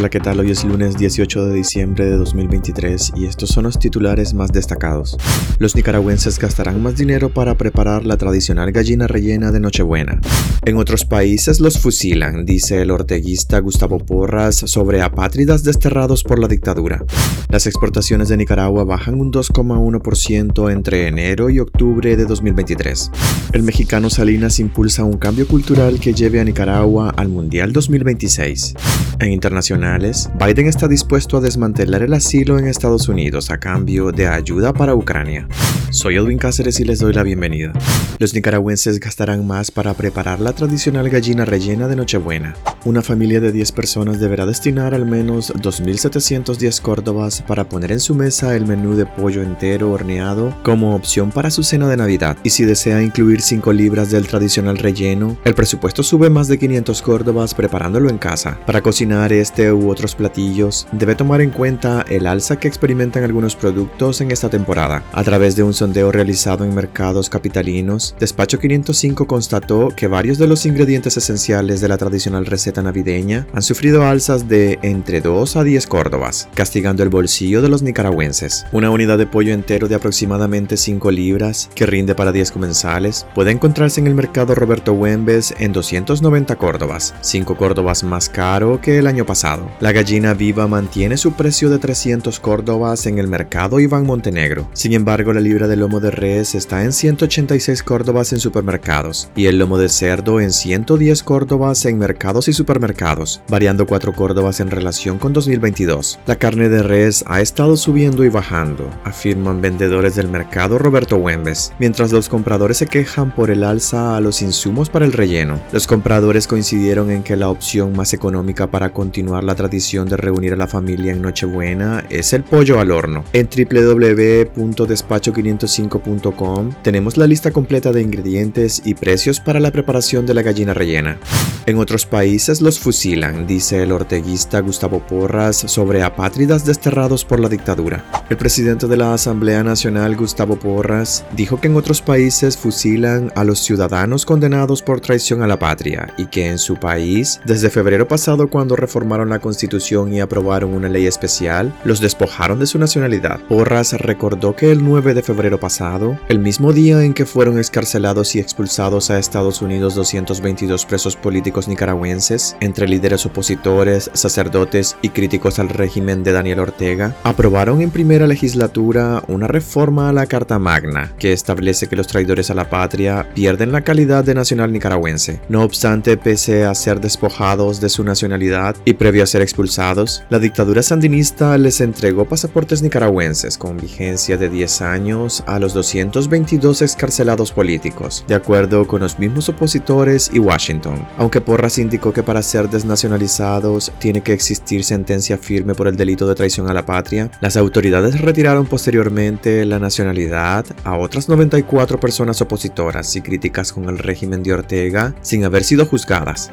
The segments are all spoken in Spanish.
Hola, ¿qué tal? Hoy es lunes 18 de diciembre de 2023 y estos son los titulares más destacados. Los nicaragüenses gastarán más dinero para preparar la tradicional gallina rellena de Nochebuena. En otros países los fusilan, dice el orteguista Gustavo Porras sobre apátridas desterrados por la dictadura. Las exportaciones de Nicaragua bajan un 2,1% entre enero y octubre de 2023. El mexicano Salinas impulsa un cambio cultural que lleve a Nicaragua al Mundial 2026. En Biden está dispuesto a desmantelar el asilo en Estados Unidos a cambio de ayuda para Ucrania. Soy Edwin Cáceres y les doy la bienvenida. Los nicaragüenses gastarán más para preparar la tradicional gallina rellena de Nochebuena. Una familia de 10 personas deberá destinar al menos 2.710 córdobas para poner en su mesa el menú de pollo entero horneado como opción para su cena de Navidad. Y si desea incluir 5 libras del tradicional relleno, el presupuesto sube más de 500 córdobas preparándolo en casa. Para cocinar este u otros platillos, debe tomar en cuenta el alza que experimentan algunos productos en esta temporada. A través de un sondeo realizado en mercados capitalinos, Despacho 505 constató que varios de los ingredientes esenciales de la tradicional receta navideña han sufrido alzas de entre 2 a 10 córdobas, castigando el bolsillo de los nicaragüenses. Una unidad de pollo entero de aproximadamente 5 libras, que rinde para 10 comensales, puede encontrarse en el mercado Roberto Huembes en 290 córdobas, 5 córdobas más caro que el año pasado. La gallina viva mantiene su precio de 300 córdobas en el mercado Iván Montenegro. Sin embargo, la libra de lomo de res está en 186 córdobas en supermercados y el lomo de cerdo en 110 córdobas en mercados y supermercados, variando 4 córdobas en relación con 2022. La carne de res ha estado subiendo y bajando, afirman vendedores del mercado Roberto Huembes, mientras los compradores se quejan por el alza a los insumos para el relleno. Los compradores coincidieron en que la opción más económica para continuar la tradición de reunir a la familia en Nochebuena es el pollo al horno. En www.despacho500 5com tenemos la lista completa de ingredientes y precios para la preparación de la gallina rellena. En otros países los fusilan, dice el orteguista Gustavo Porras sobre apátridas desterrados por la dictadura. El presidente de la Asamblea Nacional, Gustavo Porras, dijo que en otros países fusilan a los ciudadanos condenados por traición a la patria y que en su país, desde febrero pasado cuando reformaron la constitución y aprobaron una ley especial, los despojaron de su nacionalidad. Porras recordó que el 9 de febrero pasado, el mismo día en que fueron escarcelados y expulsados a Estados Unidos 222 presos políticos nicaragüenses, entre líderes opositores, sacerdotes y críticos al régimen de Daniel Ortega, aprobaron en primera legislatura una reforma a la Carta Magna que establece que los traidores a la patria pierden la calidad de nacional nicaragüense. No obstante, pese a ser despojados de su nacionalidad y previo a ser expulsados, la dictadura sandinista les entregó pasaportes nicaragüenses con vigencia de 10 años a los 222 excarcelados políticos, de acuerdo con los mismos opositores y Washington, aunque Porras indicó que para ser desnacionalizados tiene que existir sentencia firme por el delito de traición a la patria, las autoridades retiraron posteriormente la nacionalidad a otras 94 personas opositoras y críticas con el régimen de Ortega sin haber sido juzgadas.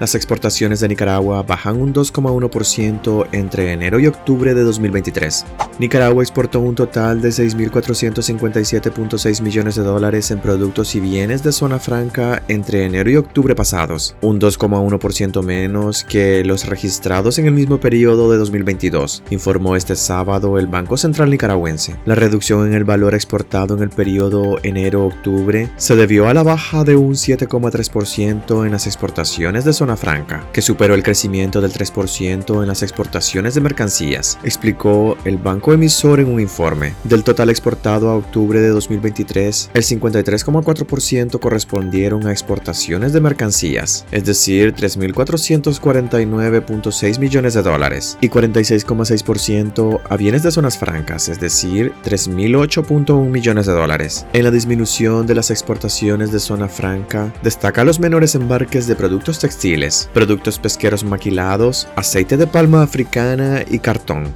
Las exportaciones de Nicaragua bajan un 2,1% entre enero y octubre de 2023. Nicaragua exportó un total de 6.457.6 millones de dólares en productos y bienes de zona franca entre enero y octubre pasados, un 2,1% menos que los registrados en el mismo periodo de 2022, informó este sábado el Banco Central Nicaragüense. La reducción en el valor exportado en el periodo enero-octubre se debió a la baja de un 7,3% en las exportaciones de zona franca, que superó el crecimiento del 3% en las exportaciones de mercancías, explicó el banco emisor en un informe. Del total exportado a octubre de 2023, el 53,4% correspondieron a exportaciones de mercancías, es decir, 3.449.6 millones de dólares, y 46,6% a bienes de zonas francas, es decir, 3.008.1 millones de dólares. En la disminución de las exportaciones de zona franca, destaca los menores embarques de productos textiles productos pesqueros maquilados, aceite de palma africana y cartón.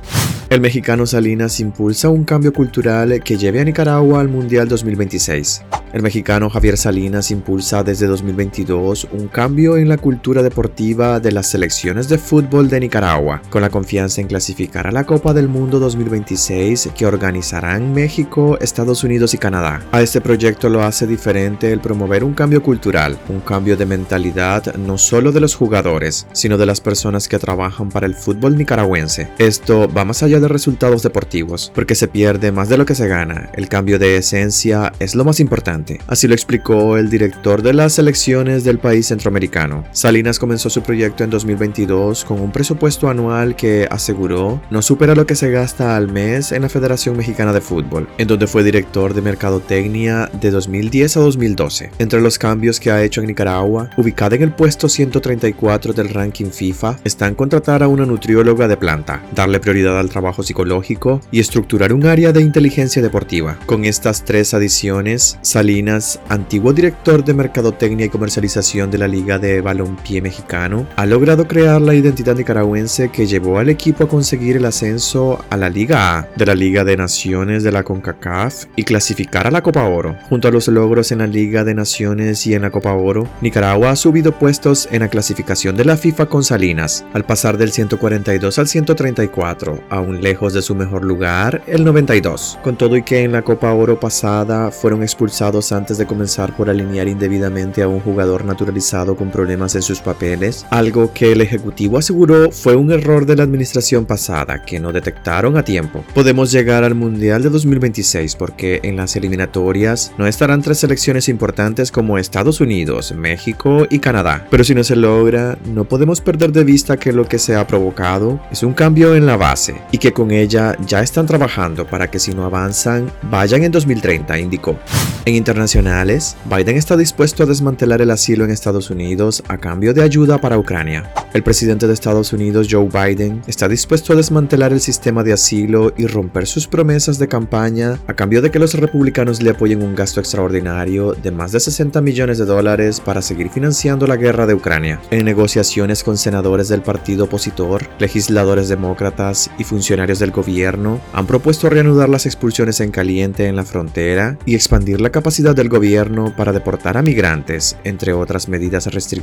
El mexicano Salinas impulsa un cambio cultural que lleve a Nicaragua al Mundial 2026. El mexicano Javier Salinas impulsa desde 2022 un cambio en la cultura deportiva de las selecciones de fútbol de Nicaragua, con la confianza en clasificar a la Copa del Mundo 2026 que organizarán México, Estados Unidos y Canadá. A este proyecto lo hace diferente el promover un cambio cultural, un cambio de mentalidad no solo de los jugadores, sino de las personas que trabajan para el fútbol nicaragüense. Esto va más allá de resultados deportivos, porque se pierde más de lo que se gana. El cambio de esencia es lo más importante. Así lo explicó el director de las selecciones del país centroamericano. Salinas comenzó su proyecto en 2022 con un presupuesto anual que aseguró no supera lo que se gasta al mes en la Federación Mexicana de Fútbol, en donde fue director de Mercadotecnia de 2010 a 2012. Entre los cambios que ha hecho en Nicaragua, ubicada en el puesto 134 del ranking FIFA, están contratar a una nutrióloga de planta, darle prioridad al trabajo psicológico y estructurar un área de inteligencia deportiva. Con estas tres adiciones, Salinas, antiguo director de Mercadotecnia y Comercialización de la Liga de Balompié Mexicano, ha logrado crear la identidad nicaragüense que llevó al equipo a conseguir el ascenso a la Liga A de la Liga de Naciones de la CONCACAF y clasificar a la Copa Oro. Junto a los logros en la Liga de Naciones y en la Copa Oro, Nicaragua ha subido puestos en la clasificación de la FIFA con Salinas, al pasar del 142 al 134, aún lejos de su mejor lugar, el 92. Con todo y que en la Copa Oro pasada fueron expulsados antes de comenzar por alinear indebidamente a un jugador naturalizado con problemas en sus papeles, algo que el Ejecutivo aseguró fue un error de la administración pasada que no detectaron a tiempo. Podemos llegar al Mundial de 2026 porque en las eliminatorias no estarán tres selecciones importantes como Estados Unidos, México y Canadá. Pero si no se logra, no podemos perder de vista que lo que se ha provocado es un cambio en la base y que con ella ya están trabajando para que si no avanzan, vayan en 2030, indicó. En internacionales, Biden está dispuesto a desmantelar el asilo en Estados Unidos a cambio de ayuda para Ucrania. El presidente de Estados Unidos, Joe Biden, está dispuesto a desmantelar el sistema de asilo y romper sus promesas de campaña a cambio de que los republicanos le apoyen un gasto extraordinario de más de 60 millones de dólares para seguir financiando la guerra de Ucrania. En negociaciones con senadores del partido opositor, legisladores demócratas y funcionarios del gobierno han propuesto reanudar las expulsiones en caliente en la frontera y expandir la capacidad del gobierno para deportar a migrantes, entre otras medidas restrictivas,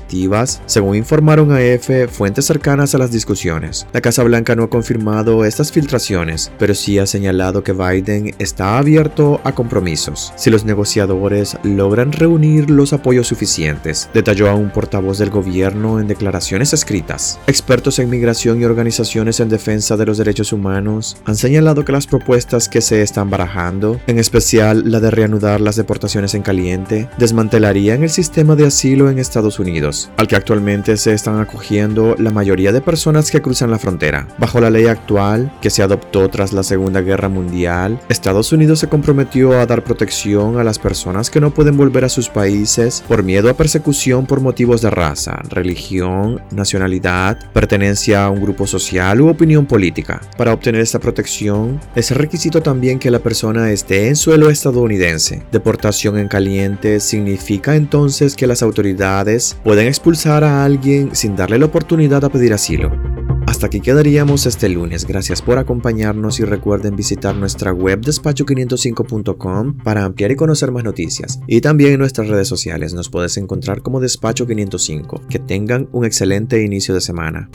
según informaron a EFE fuentes cercanas a las discusiones. La Casa Blanca no ha confirmado estas filtraciones, pero sí ha señalado que Biden está abierto a compromisos si los negociadores logran reunir los apoyos suficientes, detalló a un portavoz del gobierno en declaraciones escritas. Expertos en migración y organizaciones en defensa de los derechos humanos han señalado que las propuestas que se están barajando, en especial la de reanudar las deportaciones en caliente, desmantelarían el sistema de asilo en Estados Unidos, al que actualmente se están acogiendo la mayoría de personas que cruzan la frontera. Bajo la ley actual, que se adoptó tras la Segunda Guerra Mundial, Estados Unidos se comprometió a dar protección a las personas que no pueden volver a sus países por miedo a persecución por motivos de raza, religión, nacionalidad, pertenencia a un grupo social u opinión política. Para obtener esta protección, es requisito también que la persona esté en suelo estadounidense. Deportación en caliente significa entonces que las autoridades pueden expulsar a alguien sin darle la oportunidad a pedir asilo. Hasta aquí quedaríamos este lunes. Gracias por acompañarnos y recuerden visitar nuestra web despacho505.com para ampliar y conocer más noticias. Y también en nuestras redes sociales nos puedes encontrar como Despacho 505. Que tengan un excelente inicio de semana.